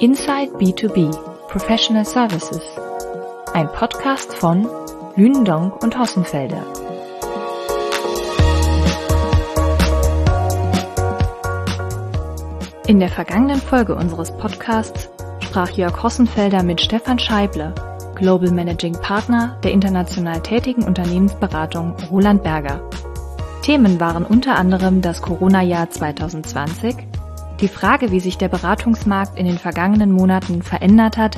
Inside B2B Professional Services. Ein Podcast von Lünendonk und Hossenfelder. In der vergangenen Folge unseres Podcasts sprach Jörg Hossenfelder mit Stefan Scheible, Global Managing Partner der international tätigen Unternehmensberatung Roland Berger. Themen waren unter anderem das Corona-Jahr 2020, die Frage, wie sich der Beratungsmarkt in den vergangenen Monaten verändert hat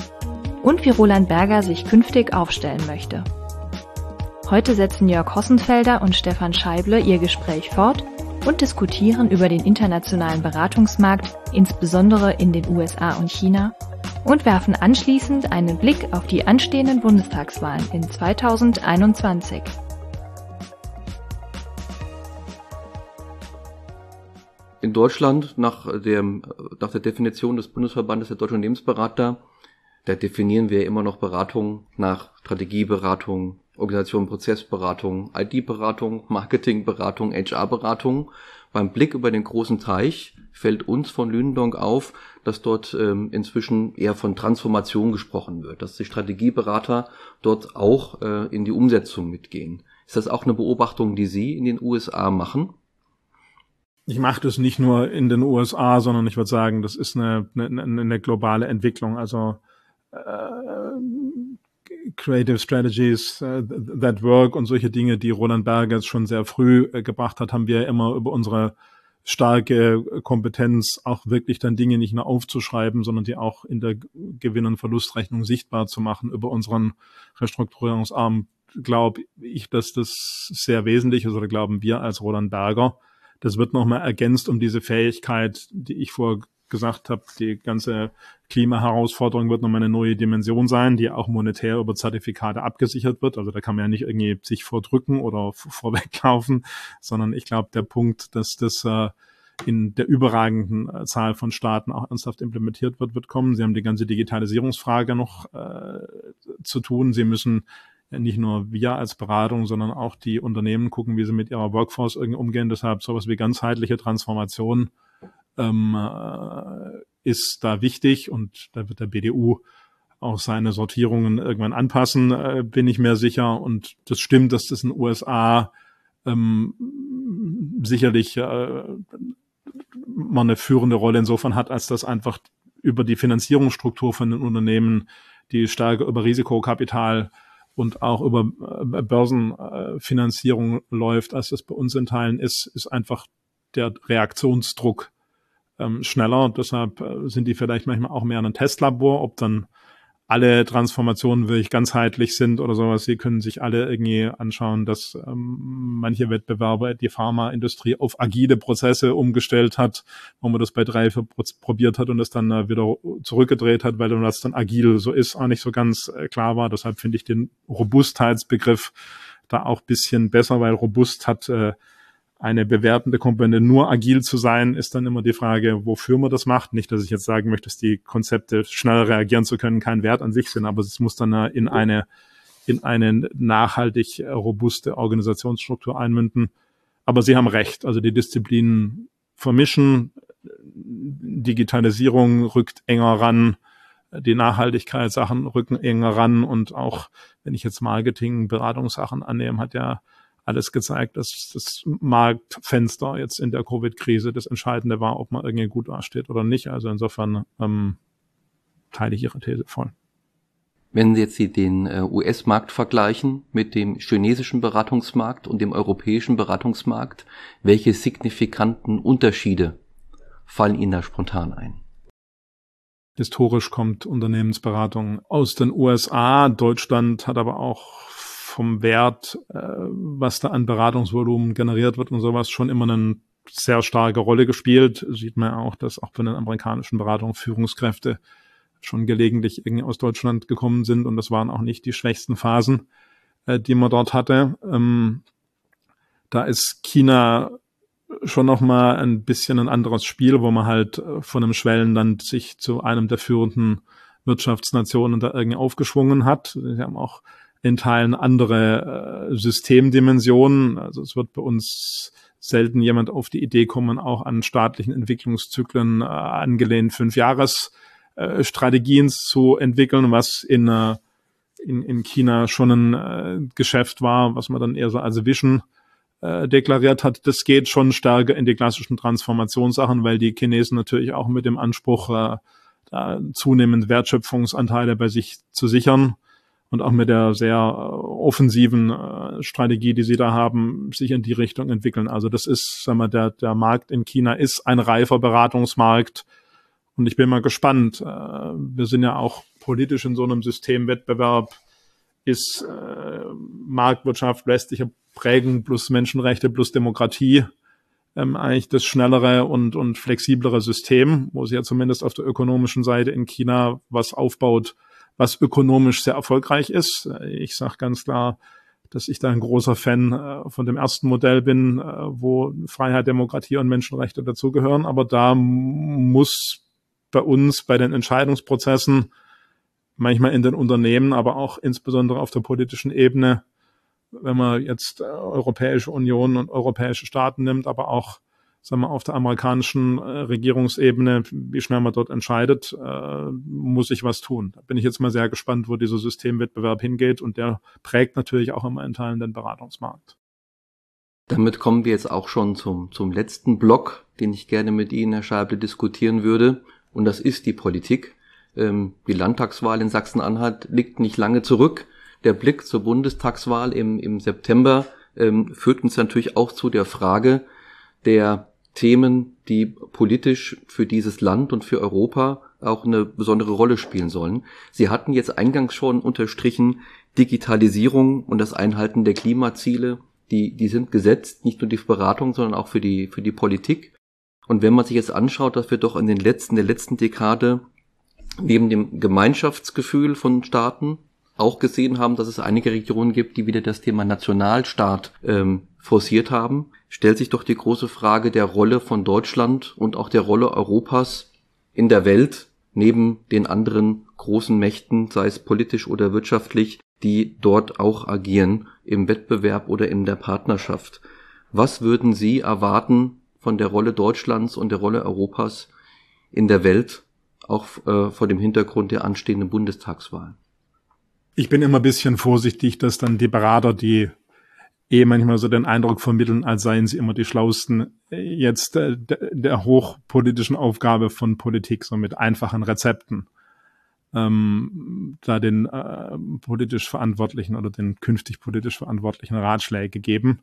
und wie Roland Berger sich künftig aufstellen möchte. Heute setzen Jörg Hossenfelder und Stefan Scheible ihr Gespräch fort und diskutieren über den internationalen Beratungsmarkt, insbesondere in den USA und China, und werfen anschließend einen Blick auf die anstehenden Bundestagswahlen in 2021. in Deutschland nach, dem, nach der Definition des Bundesverbandes der deutschen Unternehmensberater, da definieren wir immer noch Beratung nach Strategieberatung, Organisation, Prozessberatung, IT-Beratung, Marketingberatung, HR-Beratung. Beim Blick über den großen Teich fällt uns von Lündong auf, dass dort ähm, inzwischen eher von Transformation gesprochen wird, dass die Strategieberater dort auch äh, in die Umsetzung mitgehen. Ist das auch eine Beobachtung, die Sie in den USA machen? Ich mache das nicht nur in den USA, sondern ich würde sagen, das ist eine, eine, eine globale Entwicklung. Also äh, Creative Strategies uh, that work und solche Dinge, die Roland Berger jetzt schon sehr früh äh, gebracht hat, haben wir immer über unsere starke Kompetenz, auch wirklich dann Dinge nicht nur aufzuschreiben, sondern die auch in der Gewinn- und Verlustrechnung sichtbar zu machen. Über unseren Restrukturierungsarm glaube ich, dass das sehr wesentlich ist oder glauben wir als Roland Berger das wird nochmal ergänzt um diese Fähigkeit, die ich vorher gesagt habe, die ganze Klimaherausforderung wird nochmal eine neue Dimension sein, die auch monetär über Zertifikate abgesichert wird. Also da kann man ja nicht irgendwie sich vordrücken oder vorweglaufen, sondern ich glaube, der Punkt, dass das äh, in der überragenden äh, Zahl von Staaten auch ernsthaft implementiert wird, wird kommen. Sie haben die ganze Digitalisierungsfrage noch äh, zu tun. Sie müssen nicht nur wir als Beratung, sondern auch die Unternehmen gucken, wie sie mit ihrer Workforce irgendwie umgehen. Deshalb sowas wie ganzheitliche Transformation ähm, äh, ist da wichtig und da wird der BDU auch seine Sortierungen irgendwann anpassen, äh, bin ich mir sicher. Und das stimmt, dass das in den USA ähm, sicherlich äh, man eine führende Rolle insofern hat, als das einfach über die Finanzierungsstruktur von den Unternehmen, die stärker über Risikokapital und auch über äh, Börsenfinanzierung läuft, als das bei uns in Teilen ist, ist einfach der Reaktionsdruck ähm, schneller. Deshalb äh, sind die vielleicht manchmal auch mehr ein Testlabor, ob dann alle Transformationen wirklich ganzheitlich sind oder sowas. Sie können sich alle irgendwie anschauen, dass ähm, manche Wettbewerber die Pharmaindustrie auf agile Prozesse umgestellt hat, wo man das bei drei probiert hat und das dann äh, wieder zurückgedreht hat, weil das dann agil so ist, auch nicht so ganz äh, klar war. Deshalb finde ich den Robustheitsbegriff da auch bisschen besser, weil robust hat äh, eine bewertende Komponente nur agil zu sein, ist dann immer die Frage, wofür man das macht. Nicht, dass ich jetzt sagen möchte, dass die Konzepte schneller reagieren zu können kein Wert an sich sind, aber es muss dann in eine, in eine nachhaltig robuste Organisationsstruktur einmünden. Aber Sie haben recht. Also die Disziplinen vermischen. Digitalisierung rückt enger ran. Die Nachhaltigkeitssachen rücken enger ran und auch, wenn ich jetzt Marketing, Beratungssachen annehme, hat ja alles gezeigt, dass das Marktfenster jetzt in der Covid-Krise das Entscheidende war, ob man irgendwie gut dasteht oder nicht. Also insofern ähm, teile ich Ihre These voll. Wenn Sie jetzt den äh, US-Markt vergleichen mit dem chinesischen Beratungsmarkt und dem europäischen Beratungsmarkt, welche signifikanten Unterschiede fallen Ihnen da spontan ein? Historisch kommt Unternehmensberatung aus den USA. Deutschland hat aber auch vom Wert, äh, was da an Beratungsvolumen generiert wird und sowas, schon immer eine sehr starke Rolle gespielt. Sieht man auch, dass auch von den amerikanischen Beratungen Führungskräfte schon gelegentlich irgendwie aus Deutschland gekommen sind und das waren auch nicht die schwächsten Phasen, äh, die man dort hatte. Ähm, da ist China schon noch mal ein bisschen ein anderes Spiel, wo man halt äh, von einem Schwellenland sich zu einem der führenden Wirtschaftsnationen da irgendwie aufgeschwungen hat. Sie haben auch in Teilen andere äh, Systemdimensionen. Also es wird bei uns selten jemand auf die Idee kommen, auch an staatlichen Entwicklungszyklen äh, angelehnt fünf Jahres äh, Strategien zu entwickeln, was in, äh, in, in China schon ein äh, Geschäft war, was man dann eher so als Vision äh, deklariert hat. Das geht schon stärker in die klassischen Transformationssachen, weil die Chinesen natürlich auch mit dem Anspruch, äh, da zunehmend Wertschöpfungsanteile bei sich zu sichern und auch mit der sehr äh, offensiven äh, Strategie, die sie da haben, sich in die Richtung entwickeln. Also das ist, sagen wir, der, der Markt in China ist ein reifer Beratungsmarkt, und ich bin mal gespannt. Äh, wir sind ja auch politisch in so einem Systemwettbewerb. Ist äh, Marktwirtschaft, westliche Prägung plus Menschenrechte plus Demokratie ähm, eigentlich das schnellere und, und flexiblere System, wo sie ja zumindest auf der ökonomischen Seite in China was aufbaut, was ökonomisch sehr erfolgreich ist. Ich sage ganz klar, dass ich da ein großer Fan äh, von dem ersten Modell bin, äh, wo Freiheit, Demokratie und Menschenrechte dazugehören. Aber da muss bei uns bei den Entscheidungsprozessen, manchmal in den Unternehmen, aber auch insbesondere auf der politischen Ebene, wenn man jetzt äh, Europäische Union und europäische Staaten nimmt, aber auch sagen wir, auf der amerikanischen äh, Regierungsebene, wie schnell man dort entscheidet, äh, muss ich was tun. Da bin ich jetzt mal sehr gespannt, wo dieser Systemwettbewerb hingeht und der prägt natürlich auch immer in Teilen den Beratungsmarkt. Damit kommen wir jetzt auch schon zum, zum letzten Block, den ich gerne mit Ihnen, Herr Scheible, diskutieren würde und das ist die Politik. Ähm, die Landtagswahl in Sachsen-Anhalt liegt nicht lange zurück. Der Blick zur Bundestagswahl im, im September ähm, führt uns natürlich auch zu der Frage der Themen, die politisch für dieses Land und für Europa auch eine besondere Rolle spielen sollen. Sie hatten jetzt eingangs schon unterstrichen, Digitalisierung und das Einhalten der Klimaziele, die, die sind gesetzt, nicht nur die Beratung, sondern auch für die, für die Politik. Und wenn man sich jetzt anschaut, dass wir doch in den letzten, der letzten Dekade neben dem Gemeinschaftsgefühl von Staaten auch gesehen haben, dass es einige Regionen gibt, die wieder das Thema Nationalstaat ähm, forciert haben, stellt sich doch die große Frage der Rolle von Deutschland und auch der Rolle Europas in der Welt neben den anderen großen Mächten, sei es politisch oder wirtschaftlich, die dort auch agieren im Wettbewerb oder in der Partnerschaft. Was würden Sie erwarten von der Rolle Deutschlands und der Rolle Europas in der Welt, auch äh, vor dem Hintergrund der anstehenden Bundestagswahl. Ich bin immer ein bisschen vorsichtig, dass dann die Berater, die eh manchmal so den Eindruck vermitteln, als seien sie immer die Schlausten, jetzt äh, der hochpolitischen Aufgabe von Politik, so mit einfachen Rezepten, ähm, da den äh, politisch Verantwortlichen oder den künftig politisch Verantwortlichen Ratschläge geben.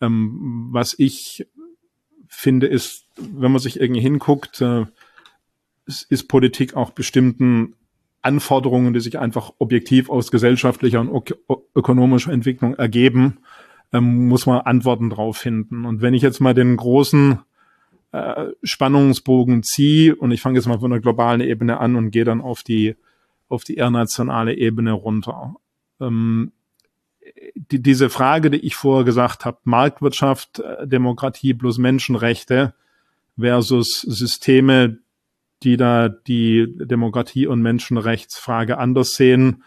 Ähm, was ich finde, ist, wenn man sich irgendwie hinguckt, äh, ist Politik auch bestimmten Anforderungen, die sich einfach objektiv aus gesellschaftlicher und ökonomischer Entwicklung ergeben, ähm, muss man Antworten drauf finden. Und wenn ich jetzt mal den großen äh, Spannungsbogen ziehe und ich fange jetzt mal von der globalen Ebene an und gehe dann auf die auf die eher nationale Ebene runter. Ähm, die, diese Frage, die ich vorher gesagt habe, Marktwirtschaft, äh, Demokratie plus Menschenrechte versus Systeme, die da die Demokratie- und Menschenrechtsfrage anders sehen,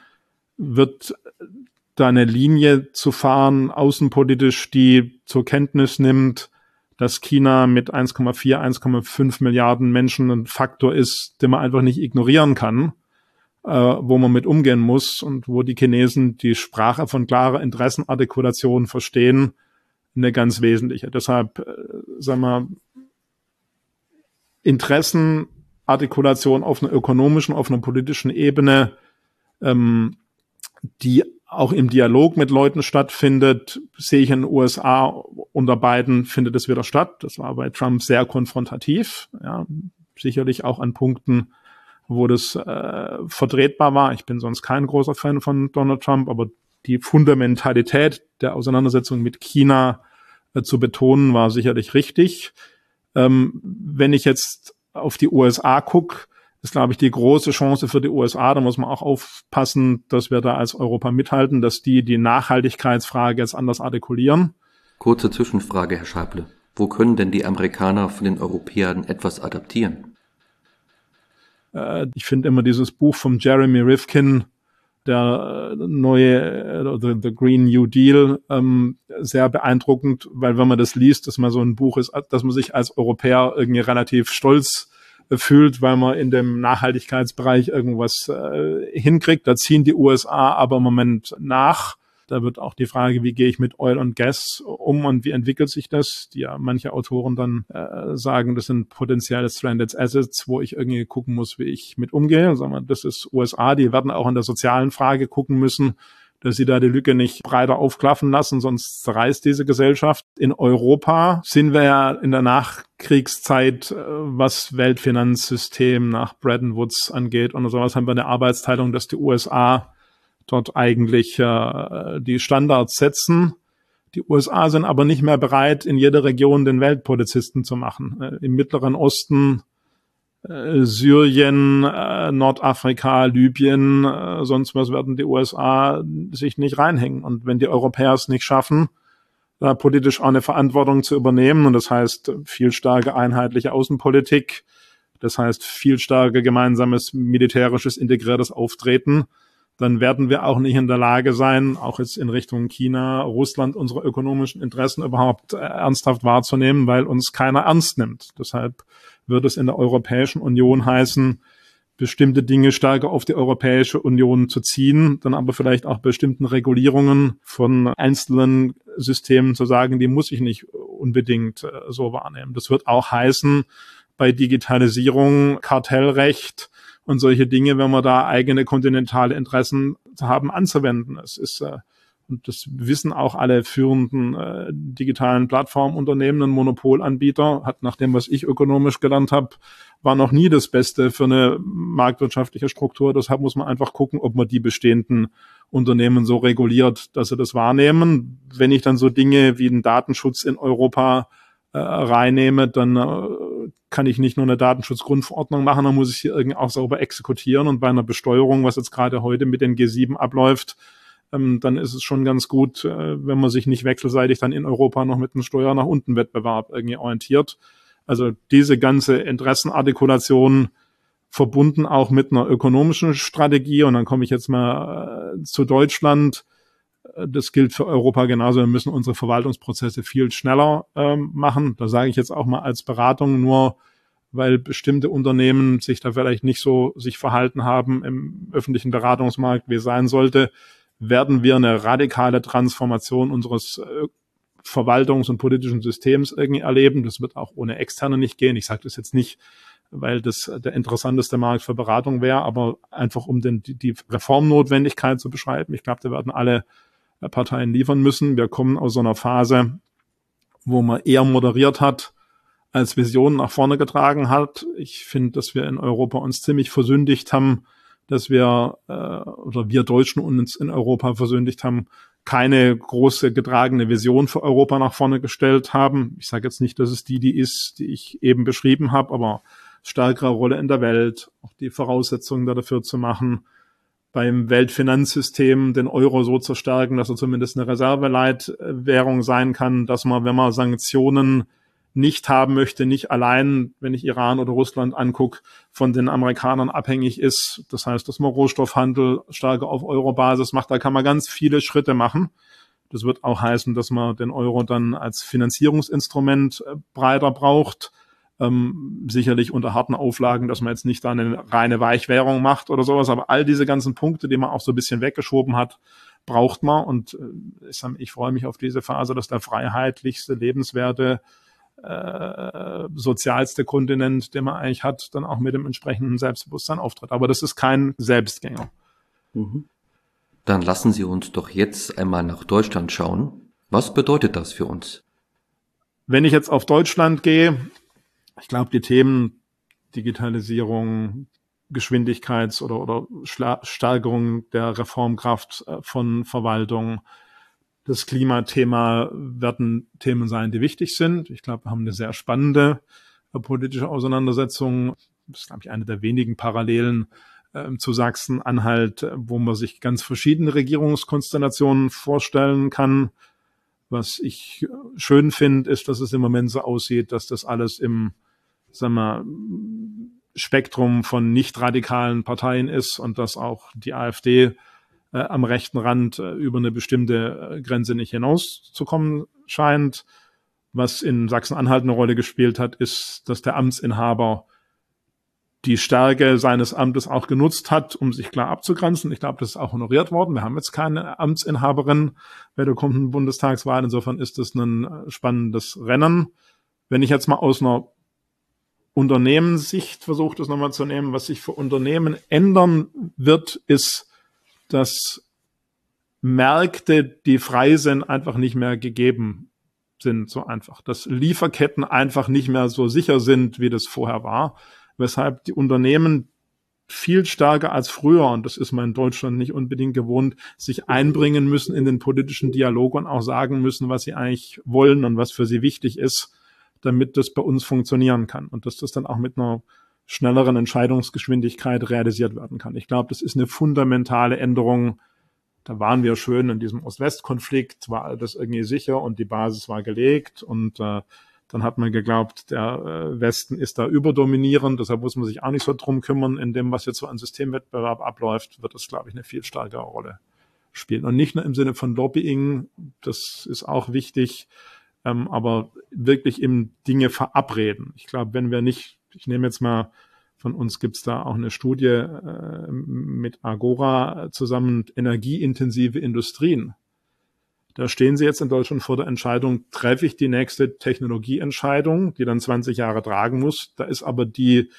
wird da eine Linie zu fahren, außenpolitisch, die zur Kenntnis nimmt, dass China mit 1,4, 1,5 Milliarden Menschen ein Faktor ist, den man einfach nicht ignorieren kann äh, wo man mit umgehen muss und wo die Chinesen die Sprache von klarer Interessenartikulation verstehen, eine ganz wesentliche. Deshalb, äh, sagen wir, Interessenartikulation auf einer ökonomischen, auf einer politischen Ebene, ähm, die auch im Dialog mit Leuten stattfindet, sehe ich in den USA unter beiden findet es wieder statt. Das war bei Trump sehr konfrontativ, ja, sicherlich auch an Punkten, wo das äh, vertretbar war. Ich bin sonst kein großer Fan von Donald Trump, aber die Fundamentalität der Auseinandersetzung mit China äh, zu betonen, war sicherlich richtig. Ähm, wenn ich jetzt auf die USA gucke, ist, glaube ich, die große Chance für die USA. Da muss man auch aufpassen, dass wir da als Europa mithalten, dass die die Nachhaltigkeitsfrage jetzt anders artikulieren. Kurze Zwischenfrage, Herr Scheible. Wo können denn die Amerikaner von den Europäern etwas adaptieren? Äh, ich finde immer dieses Buch von Jeremy Rifkin, der äh, neue äh, The, The Green New Deal ähm, sehr beeindruckend, weil wenn man das liest, dass man so ein Buch ist, dass man sich als Europäer irgendwie relativ stolz fühlt, weil man in dem Nachhaltigkeitsbereich irgendwas äh, hinkriegt. Da ziehen die USA aber im Moment nach. Da wird auch die Frage, wie gehe ich mit Oil und Gas um und wie entwickelt sich das? Die ja manche Autoren dann äh, sagen, das sind potenzielle Stranded Assets, wo ich irgendwie gucken muss, wie ich mit umgehe. Sagen wir, das ist USA, die werden auch in der sozialen Frage gucken müssen, dass sie da die Lücke nicht breiter aufklaffen lassen, sonst zerreißt diese Gesellschaft. In Europa sind wir ja in der Nachkriegszeit, äh, was Weltfinanzsystem nach Bretton Woods angeht und sowas, haben wir eine Arbeitsteilung, dass die USA dort eigentlich äh, die Standards setzen. Die USA sind aber nicht mehr bereit, in jeder Region den Weltpolizisten zu machen. Äh, Im Mittleren Osten, Syrien, äh, Nordafrika, Libyen, äh, sonst was werden die USA sich nicht reinhängen. Und wenn die Europäer es nicht schaffen, da politisch auch eine Verantwortung zu übernehmen, und das heißt viel starke einheitliche Außenpolitik, das heißt viel starke gemeinsames militärisches integriertes Auftreten, dann werden wir auch nicht in der Lage sein, auch jetzt in Richtung China, Russland, unsere ökonomischen Interessen überhaupt äh, ernsthaft wahrzunehmen, weil uns keiner ernst nimmt. Deshalb wird es in der Europäischen Union heißen, bestimmte Dinge stärker auf die Europäische Union zu ziehen, dann aber vielleicht auch bestimmten Regulierungen von einzelnen Systemen zu sagen, die muss ich nicht unbedingt äh, so wahrnehmen. Das wird auch heißen, bei Digitalisierung, Kartellrecht, und solche Dinge, wenn wir da eigene kontinentale Interessen haben, anzuwenden. Es ist äh, und das wissen auch alle führenden äh, digitalen Plattformunternehmen und Monopolanbieter, hat nach dem, was ich ökonomisch gelernt habe, war noch nie das Beste für eine marktwirtschaftliche Struktur. Deshalb muss man einfach gucken, ob man die bestehenden Unternehmen so reguliert, dass sie das wahrnehmen. Wenn ich dann so Dinge wie den Datenschutz in Europa äh, reinnehme, dann äh, kann ich nicht nur eine Datenschutzgrundverordnung machen, dann muss ich sie irgendwie auch sauber exekutieren. Und bei einer Besteuerung, was jetzt gerade heute mit den G7 abläuft, ähm, dann ist es schon ganz gut, äh, wenn man sich nicht wechselseitig dann in Europa noch mit einem Steuer nach unten Wettbewerb irgendwie orientiert. Also diese ganze Interessenartikulation verbunden auch mit einer ökonomischen Strategie. Und dann komme ich jetzt mal äh, zu Deutschland. Das gilt für Europa genauso. Wir müssen unsere Verwaltungsprozesse viel schneller ähm, machen. Da sage ich jetzt auch mal als Beratung nur, weil bestimmte Unternehmen sich da vielleicht nicht so sich verhalten haben im öffentlichen Beratungsmarkt, wie es sein sollte, werden wir eine radikale Transformation unseres äh, Verwaltungs- und politischen Systems irgendwie erleben. Das wird auch ohne Externe nicht gehen. Ich sage das jetzt nicht, weil das der interessanteste Markt für Beratung wäre, aber einfach um den, die Reformnotwendigkeit zu beschreiben. Ich glaube, da werden alle Parteien liefern müssen. Wir kommen aus so einer Phase, wo man eher moderiert hat, als Vision nach vorne getragen hat. Ich finde, dass wir in Europa uns ziemlich versündigt haben, dass wir äh, oder wir Deutschen uns in Europa versündigt haben, keine große getragene Vision für Europa nach vorne gestellt haben. Ich sage jetzt nicht, dass es die, die ist, die ich eben beschrieben habe, aber stärkere Rolle in der Welt, auch die Voraussetzungen dafür zu machen, beim Weltfinanzsystem den Euro so zu stärken, dass er zumindest eine Reserveleitwährung sein kann, dass man, wenn man Sanktionen nicht haben möchte, nicht allein, wenn ich Iran oder Russland angucke, von den Amerikanern abhängig ist. Das heißt, dass man Rohstoffhandel stärker auf Euro-Basis macht. Da kann man ganz viele Schritte machen. Das wird auch heißen, dass man den Euro dann als Finanzierungsinstrument äh, breiter braucht ähm, sicherlich unter harten Auflagen, dass man jetzt nicht da eine reine Weichwährung macht oder sowas, aber all diese ganzen Punkte, die man auch so ein bisschen weggeschoben hat, braucht man und äh, ich freue mich auf diese Phase, dass der freiheitlichste, lebenswerte, äh, sozialste Kontinent, den man eigentlich hat, dann auch mit dem entsprechenden Selbstbewusstsein auftritt. Aber das ist kein Selbstgänger. Mhm. Dann lassen Sie uns doch jetzt einmal nach Deutschland schauen. Was bedeutet das für uns? Wenn ich jetzt auf Deutschland gehe, ich glaube, die Themen Digitalisierung, Geschwindigkeits- oder, oder Steigerung der Reformkraft äh, von Verwaltung, das Klimathema werden Themen sein, die wichtig sind. Ich glaube, wir haben eine sehr spannende äh, politische Auseinandersetzung. Das ist, glaube ich, eine der wenigen Parallelen äh, zu Sachsen-Anhalt, äh, wo man sich ganz verschiedene Regierungskonstellationen vorstellen kann. Was ich schön finde, ist, dass es im Moment so aussieht, dass das alles im sagen wir, Spektrum von nicht radikalen Parteien ist und dass auch die AfD äh, am rechten Rand äh, über eine bestimmte äh, Grenze nicht hinauszukommen scheint. Was in Sachsen-Anhalt eine Rolle gespielt hat, ist, dass der Amtsinhaber die Stärke seines Amtes auch genutzt hat, um sich klar abzugrenzen. Ich glaube, das ist auch honoriert worden. Wir haben jetzt keine Amtsinhaberin bei der kommenden Bundestagswahl. Insofern ist das ein äh, spannendes Rennen. Wenn ich jetzt mal aus einer Unternehmenssicht versuche, das nochmal zu nehmen, was sich für Unternehmen ändern wird, ist, dass Märkte, die frei sind, einfach nicht mehr gegeben sind, so einfach. Dass Lieferketten einfach nicht mehr so sicher sind, wie das vorher war weshalb die Unternehmen viel stärker als früher, und das ist man in Deutschland nicht unbedingt gewohnt, sich einbringen müssen in den politischen Dialog und auch sagen müssen, was sie eigentlich wollen und was für sie wichtig ist, damit das bei uns funktionieren kann und dass das dann auch mit einer schnelleren Entscheidungsgeschwindigkeit realisiert werden kann. Ich glaube, das ist eine fundamentale Änderung. Da waren wir schön in diesem Ost-West-Konflikt, war all das irgendwie sicher und die Basis war gelegt und äh, dann hat man geglaubt, der äh, Westen ist da überdominierend, deshalb muss man sich auch nicht so drum kümmern. In dem, was jetzt so an Systemwettbewerb abläuft, wird das, glaube ich, eine viel stärkere Rolle spielen. Und nicht nur im Sinne von Lobbying, das ist auch wichtig, ähm, aber wirklich im Dinge verabreden. Ich glaube, wenn wir nicht, ich nehme jetzt mal von uns gibt's da auch eine Studie äh, mit Agora zusammen energieintensive Industrien. Da stehen Sie jetzt in Deutschland vor der Entscheidung, treffe ich die nächste Technologieentscheidung, die dann 20 Jahre tragen muss. Da ist aber die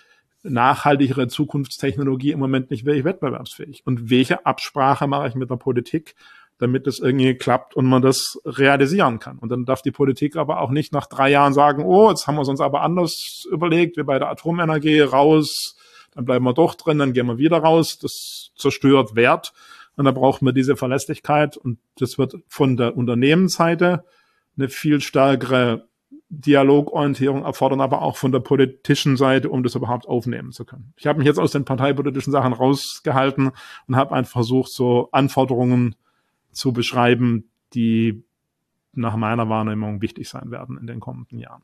nachhaltigere Zukunftstechnologie im Moment nicht wirklich wettbewerbsfähig. Und welche Absprache mache ich mit der Politik, damit das irgendwie klappt und man das realisieren kann? Und dann darf die Politik aber auch nicht nach drei Jahren sagen, oh, jetzt haben wir es uns aber anders überlegt, wir bei der Atomenergie raus, dann bleiben wir doch drin, dann gehen wir wieder raus. Das zerstört Wert und da braucht man diese Verlässlichkeit und das wird von der Unternehmensseite eine viel stärkere Dialogorientierung erfordern, aber auch von der politischen Seite, um das überhaupt aufnehmen zu können. Ich habe mich jetzt aus den parteipolitischen Sachen rausgehalten und habe einfach versucht, so Anforderungen zu beschreiben, die nach meiner Wahrnehmung wichtig sein werden in den kommenden Jahren.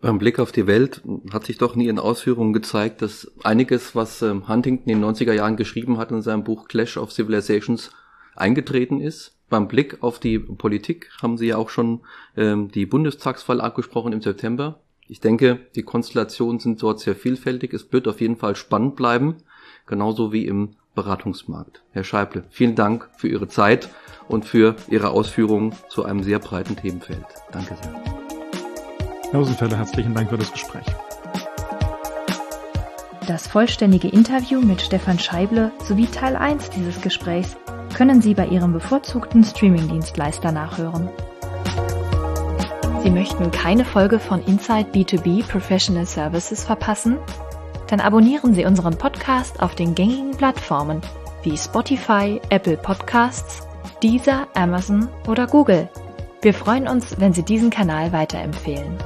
Beim Blick auf die Welt hat sich doch nie in Ausführungen gezeigt, dass einiges, was ähm, Huntington in den 90er Jahren geschrieben hat in seinem Buch Clash of Civilizations, eingetreten ist. Beim Blick auf die Politik haben Sie ja auch schon ähm, die Bundestagswahl abgesprochen im September. Ich denke, die Konstellationen sind dort sehr vielfältig. Es wird auf jeden Fall spannend bleiben, genauso wie im Beratungsmarkt. Herr Scheible, vielen Dank für Ihre Zeit und für Ihre Ausführungen zu einem sehr breiten Themenfeld. Danke sehr. Herr Rosenfelder, herzlichen Dank für das Gespräch. Das vollständige Interview mit Stefan Scheible sowie Teil 1 dieses Gesprächs können Sie bei Ihrem bevorzugten Streamingdienstleister nachhören. Sie möchten keine Folge von Inside B2B Professional Services verpassen? Dann abonnieren Sie unseren Podcast auf den gängigen Plattformen wie Spotify, Apple Podcasts, Deezer, Amazon oder Google. Wir freuen uns, wenn Sie diesen Kanal weiterempfehlen.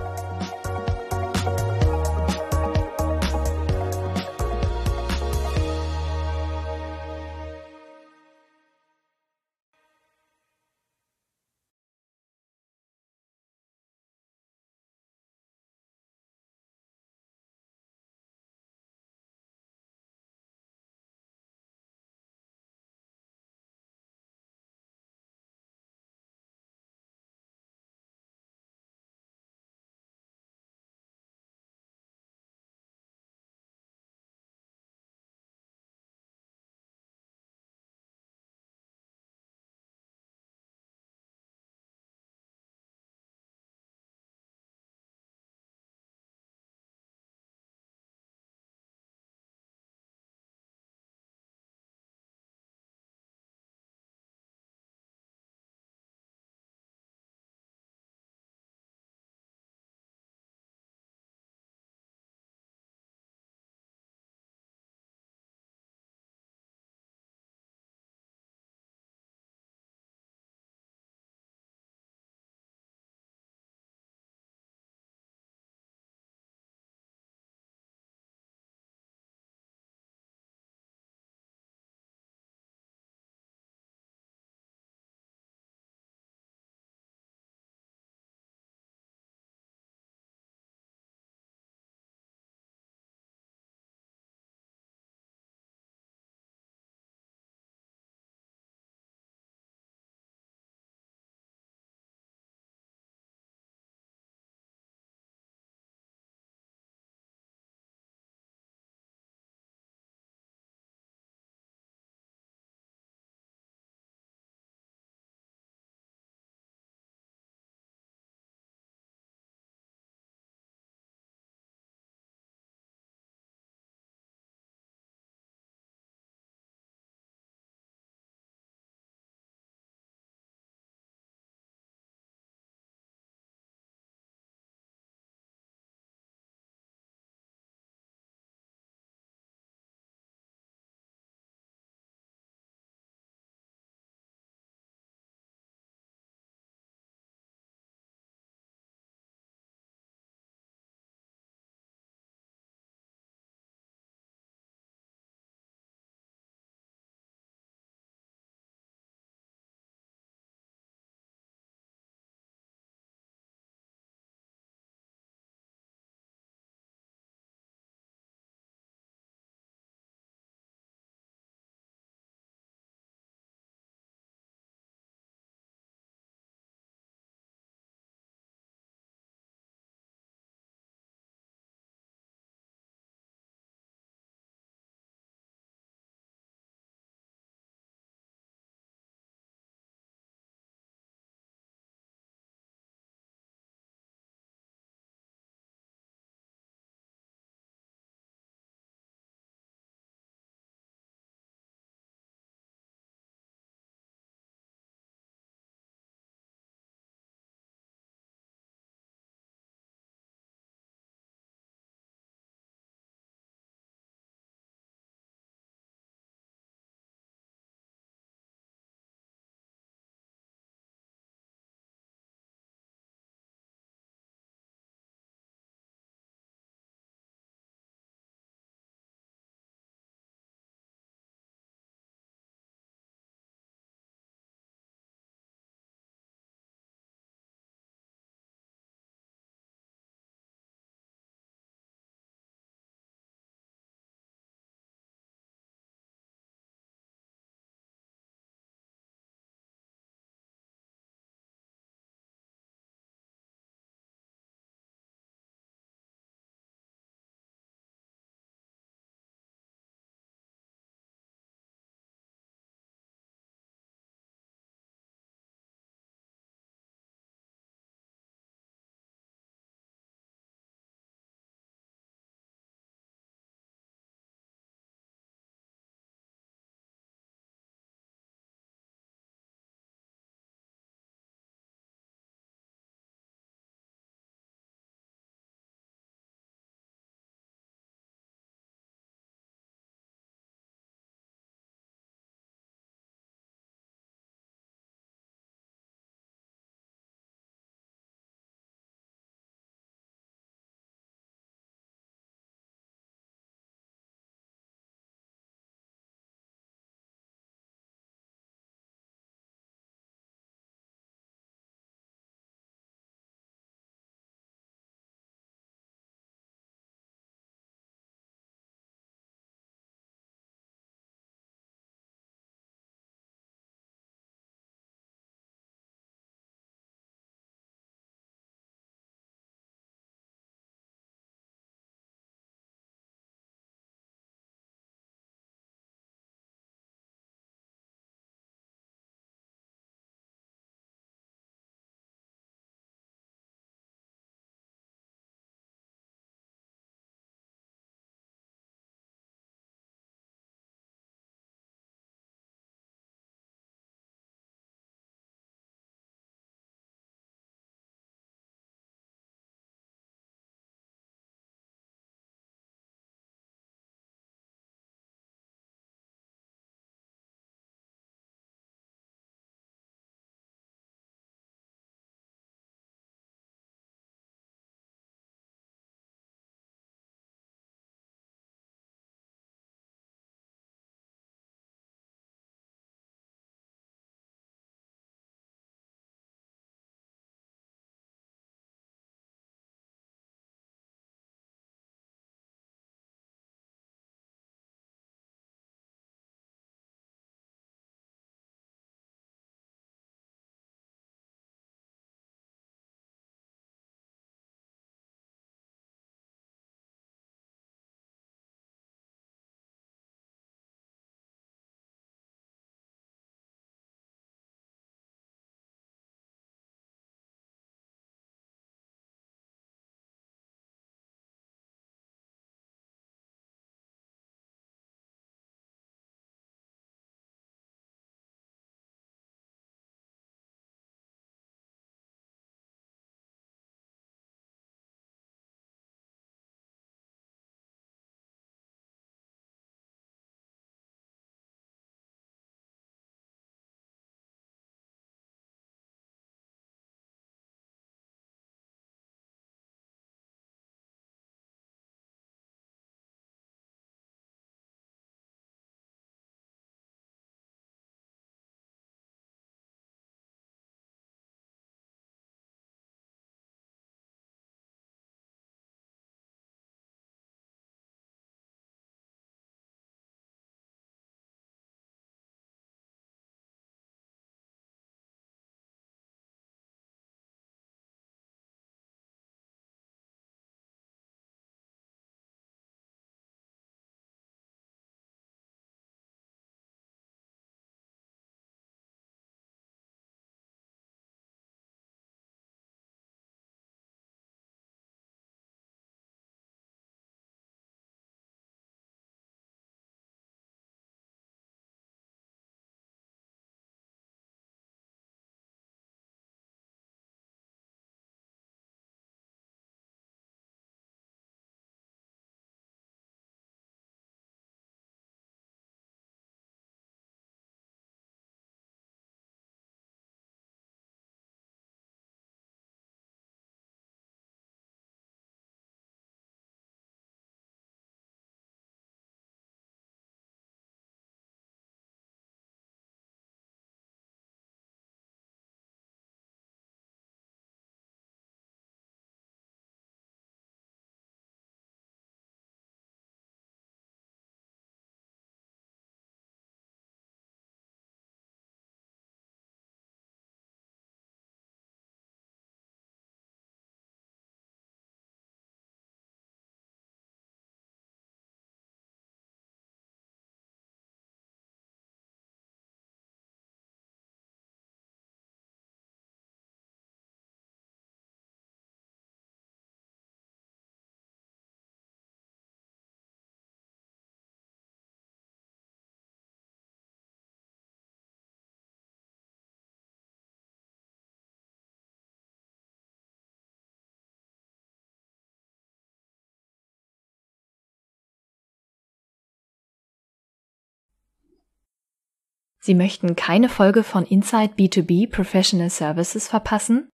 Sie möchten keine Folge von Inside B2B Professional Services verpassen?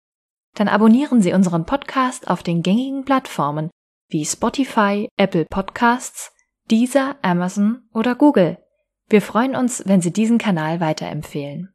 Dann abonnieren Sie unseren Podcast auf den gängigen Plattformen wie Spotify, Apple Podcasts, Deezer, Amazon oder Google. Wir freuen uns, wenn Sie diesen Kanal weiterempfehlen.